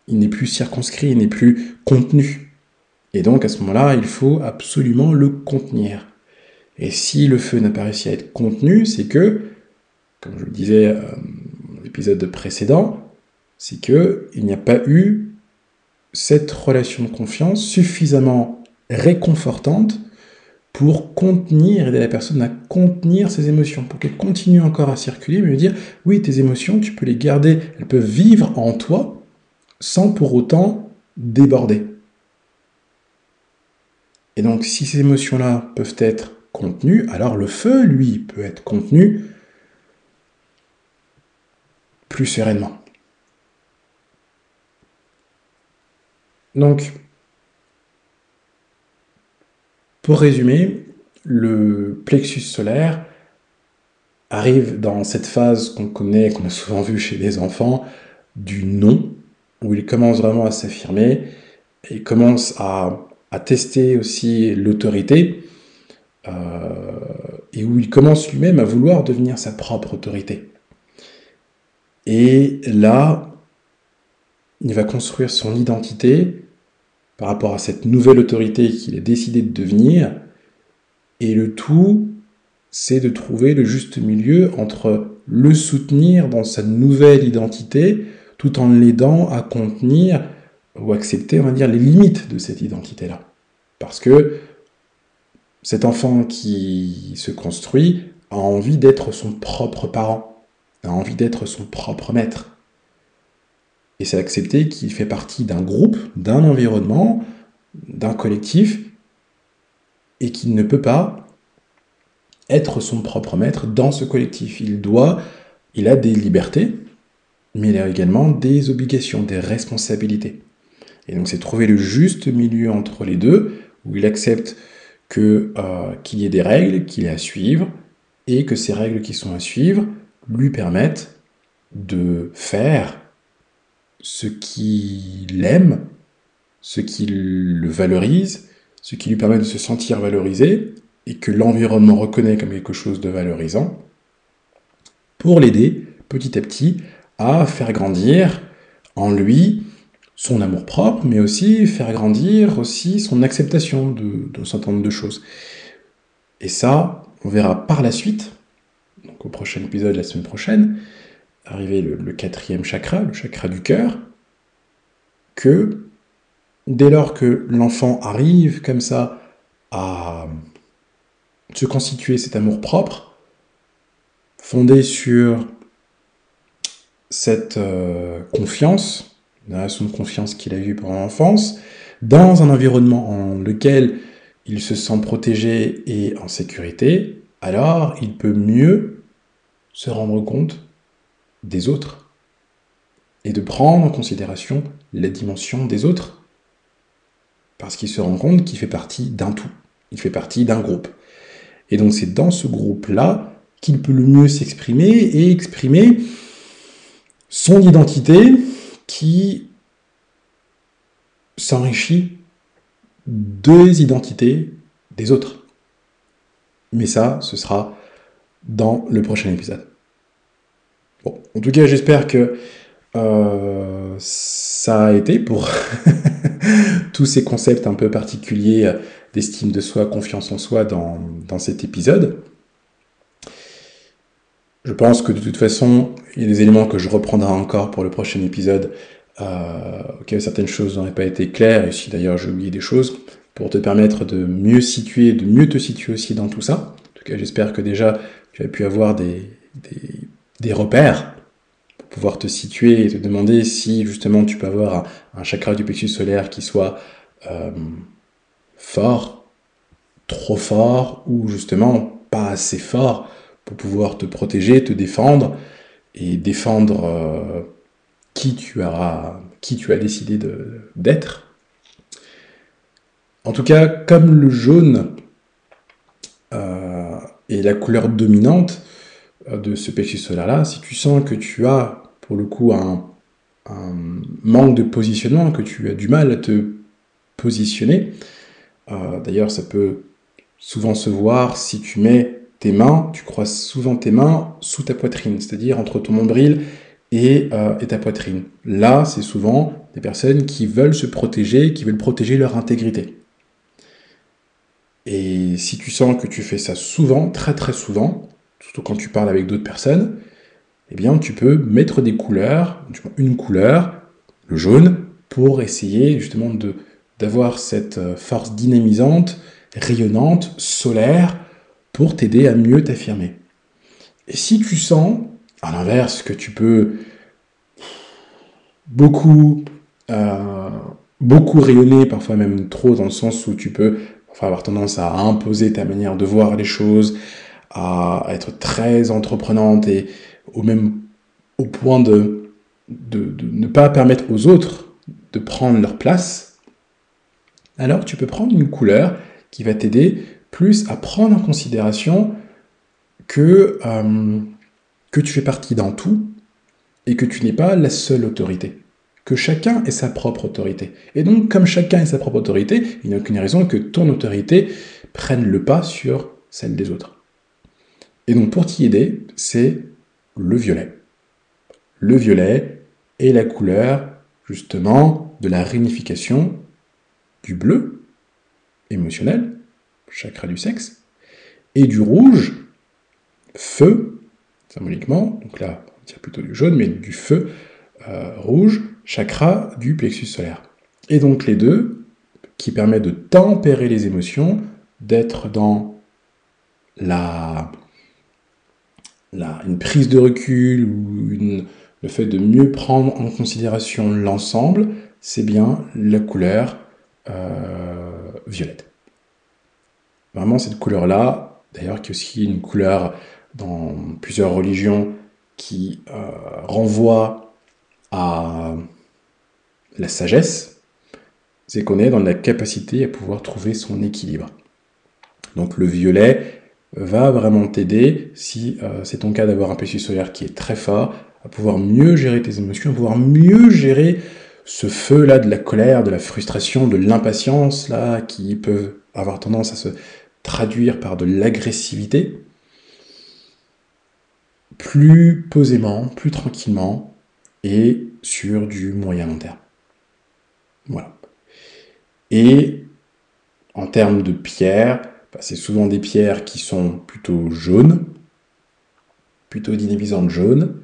A: Il n'est plus circonscrit, il n'est plus contenu. Et donc à ce moment-là, il faut absolument le contenir. Et si le feu n'a pas réussi à être contenu, c'est que, comme je le disais euh, dans l'épisode précédent, c'est que il n'y a pas eu cette relation de confiance suffisamment réconfortante pour contenir, aider la personne à contenir ses émotions, pour qu'elle continue encore à circuler, mais lui dire, oui, tes émotions, tu peux les garder, elles peuvent vivre en toi, sans pour autant déborder. Et donc, si ces émotions-là peuvent être contenues, alors le feu, lui, peut être contenu plus sereinement. Donc, pour résumer, le plexus solaire arrive dans cette phase qu'on connaît, qu'on a souvent vu chez les enfants, du non, où il commence vraiment à s'affirmer, et commence à, tester aussi l'autorité, euh, et où il commence lui-même à vouloir devenir sa propre autorité. Et là, il va construire son identité par rapport à cette nouvelle autorité qu'il a décidé de devenir. Et le tout, c'est de trouver le juste milieu entre le soutenir dans sa nouvelle identité, tout en l'aidant à contenir ou accepter, on va dire, les limites de cette identité-là. Parce que cet enfant qui se construit a envie d'être son propre parent, a envie d'être son propre maître. Et c'est accepter qu'il fait partie d'un groupe, d'un environnement, d'un collectif, et qu'il ne peut pas être son propre maître dans ce collectif. Il doit, il a des libertés, mais il a également des obligations, des responsabilités. Et donc c'est trouver le juste milieu entre les deux, où il accepte euh, qu'il y ait des règles qu'il est à suivre, et que ces règles qui sont à suivre lui permettent de faire ce qu'il aime, ce qui le valorise, ce qui lui permet de se sentir valorisé et que l'environnement reconnaît comme quelque chose de valorisant, pour l'aider petit à petit à faire grandir en lui son amour-propre, mais aussi faire grandir aussi son acceptation d'un certain nombre de choses. Et ça, on verra par la suite, donc au prochain épisode la semaine prochaine, arriver le, quatrième chakra, le chakra du cœur, que dès lors que l'enfant arrive comme ça à se constituer cet amour propre, fondé sur cette euh, confiance, la relation confiance qu'il a eue pendant l'enfance, dans un environnement en lequel il se sent protégé et en sécurité, alors il peut mieux se rendre compte des autres et de prendre en considération la dimension des autres. Parce qu'il se rend compte qu'il fait partie d'un tout, il fait partie d'un groupe. Et donc c'est dans ce groupe-là qu'il peut le mieux s'exprimer et exprimer son identité qui s'enrichit des identités des autres. Mais ça, ce sera dans le prochain épisode. En tout cas, j'espère que euh, ça a été pour <laughs> tous ces concepts un peu particuliers d'estime de soi, confiance en soi dans, dans cet épisode. Je pense que de toute façon, il y a des éléments que je reprendrai encore pour le prochain épisode, euh, certaines choses n'auraient pas été claires, et si d'ailleurs j'ai oublié des choses, pour te permettre de mieux situer, de mieux te situer aussi dans tout ça. En tout cas, j'espère que déjà tu as pu avoir des, des, repères pouvoir te situer et te demander si justement tu peux avoir un, chakra du plexus solaire qui soit euh, fort, trop fort, ou justement pas assez fort pour pouvoir te protéger, te défendre et défendre euh, qui tu as, décidé d'être. En tout cas, comme le jaune euh, est la couleur dominante de ce plexus solaire-là, si tu sens que tu as pour le coup un, manque de positionnement, que tu as du mal à te positionner, d'ailleurs ça peut souvent se voir si tu mets tes mains, tu croises souvent tes mains sous ta poitrine, c'est-à-dire entre ton nombril euh, et, ta poitrine. Là, c'est souvent des personnes qui veulent se protéger, qui veulent protéger leur intégrité. Et si tu sens que tu fais ça souvent, très très souvent, surtout quand tu parles avec d'autres personnes, eh bien tu peux mettre des couleurs, une couleur, le jaune, pour essayer justement d'avoir cette euh, force dynamisante, rayonnante, solaire, pour t'aider à mieux t'affirmer. Et si tu sens, à l'inverse, que tu peux beaucoup, euh, beaucoup rayonner, parfois même trop, dans le sens où tu peux avoir tendance à imposer ta manière de voir les choses, à être très entreprenante et au même au point de, ne pas permettre aux autres de prendre leur place, alors tu peux prendre une couleur qui va t'aider plus à prendre en considération que, euh, que tu fais partie d'un tout et que tu n'es pas la seule autorité. Que chacun ait sa propre autorité. Et donc, comme chacun ait sa propre autorité, il n'y a aucune raison que ton autorité prenne le pas sur celle des autres. Et donc, pour t'y aider, c'est le violet. Le violet est la couleur, justement, de la réunification du bleu émotionnel chakra du sexe, et du rouge, feu, symboliquement, donc là on tire plutôt du jaune, mais du feu euh, rouge, chakra du plexus solaire. Et donc les deux, qui permettent de tempérer les émotions, d'être dans la, la, une prise de recul ou le fait de mieux prendre en considération l'ensemble, c'est bien la couleur euh, violette. Vraiment cette couleur-là, d'ailleurs qui est aussi une couleur dans plusieurs religions qui euh, renvoie à la sagesse, c'est qu'on est dans la capacité à pouvoir trouver son équilibre. Donc le violet va vraiment t'aider, si euh, c'est ton cas d'avoir un plexus solaire qui est très fort, à pouvoir mieux gérer tes émotions, à pouvoir mieux gérer ce feu-là de la colère, de la frustration, de l'impatience, là, qui peuvent avoir tendance à se traduire par de l'agressivité, plus posément, plus tranquillement et sur du moyen long terme. Voilà. Et en termes de pierres, c'est souvent des pierres qui sont plutôt jaunes, plutôt dynamisantes jaunes.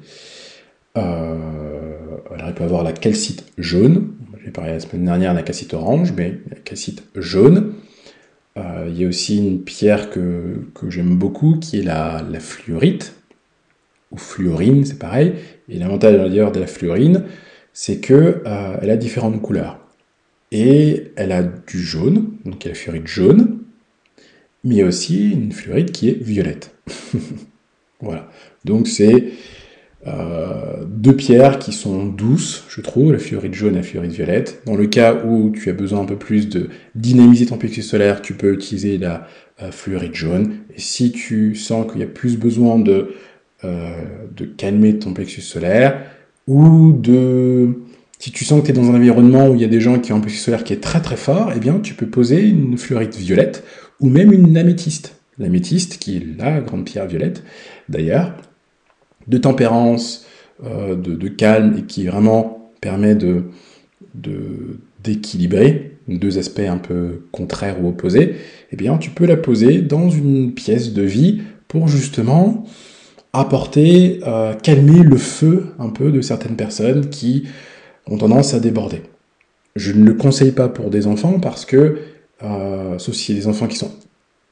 A: Euh, alors il peut avoir la calcite jaune. J'ai parlé la semaine dernière de la calcite orange, mais la calcite jaune. Euh, il y a aussi une pierre que, j'aime beaucoup qui est la, fluorite, ou fluorine, c'est pareil. Et l'avantage d'ailleurs de la fluorine, c'est qu'elle euh, a différentes couleurs. Et elle a du jaune, donc il y a la fluorite jaune, mais aussi une fluorite qui est violette. <laughs> voilà. Donc c'est euh, deux pierres qui sont douces, je trouve, la fluorite jaune et la fluorite violette. Dans le cas où tu as besoin un peu plus de dynamiser ton plexus solaire, tu peux utiliser la euh, fluorite jaune. Si tu sens qu'il y a plus besoin de, euh, de calmer ton plexus solaire, ou de... Si tu sens que tu es dans un environnement où il y a des gens qui ont un plexus solaire qui est très très fort, eh bien tu peux poser une fluorite violette, ou même une améthyste. L'améthyste, qui est la grande pierre violette, d'ailleurs, de tempérance, euh, de, calme, et qui vraiment permet de d'équilibrer deux aspects un peu contraires ou opposés, eh bien tu peux la poser dans une pièce de vie pour justement apporter, euh, calmer le feu un peu de certaines personnes qui ont tendance à déborder. Je ne le conseille pas pour des enfants parce que, euh, sauf a des enfants qui sont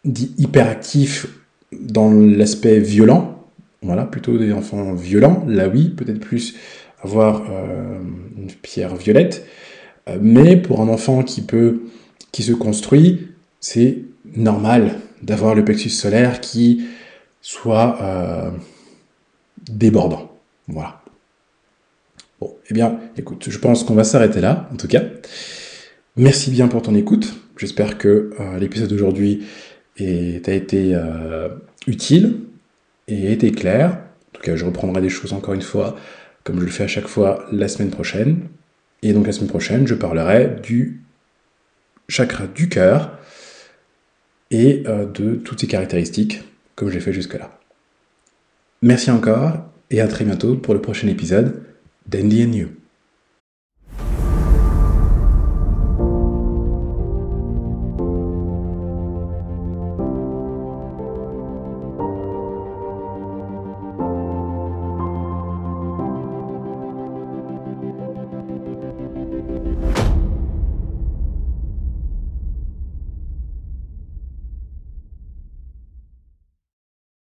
A: dits hyperactifs dans l'aspect violent, voilà, plutôt des enfants violents. Là, oui, peut-être plus avoir euh, une pierre violette. Euh, mais pour un enfant qui peut, qui se construit, c'est normal d'avoir le plexus solaire qui soit euh, débordant. Voilà. Bon, eh bien, écoute, je pense qu'on va s'arrêter là, en tout cas. Merci bien pour ton écoute. J'espère que l'épisode d'aujourd'hui t'a été utile et était clair. En tout cas, je reprendrai des choses encore une fois, comme je le fais à chaque fois, la semaine prochaine. Et donc la semaine prochaine, je parlerai du chakra du cœur et euh, de toutes ses caractéristiques, comme je l'ai fait jusque-là. Merci encore et à très bientôt pour le prochain épisode d'Andy and You.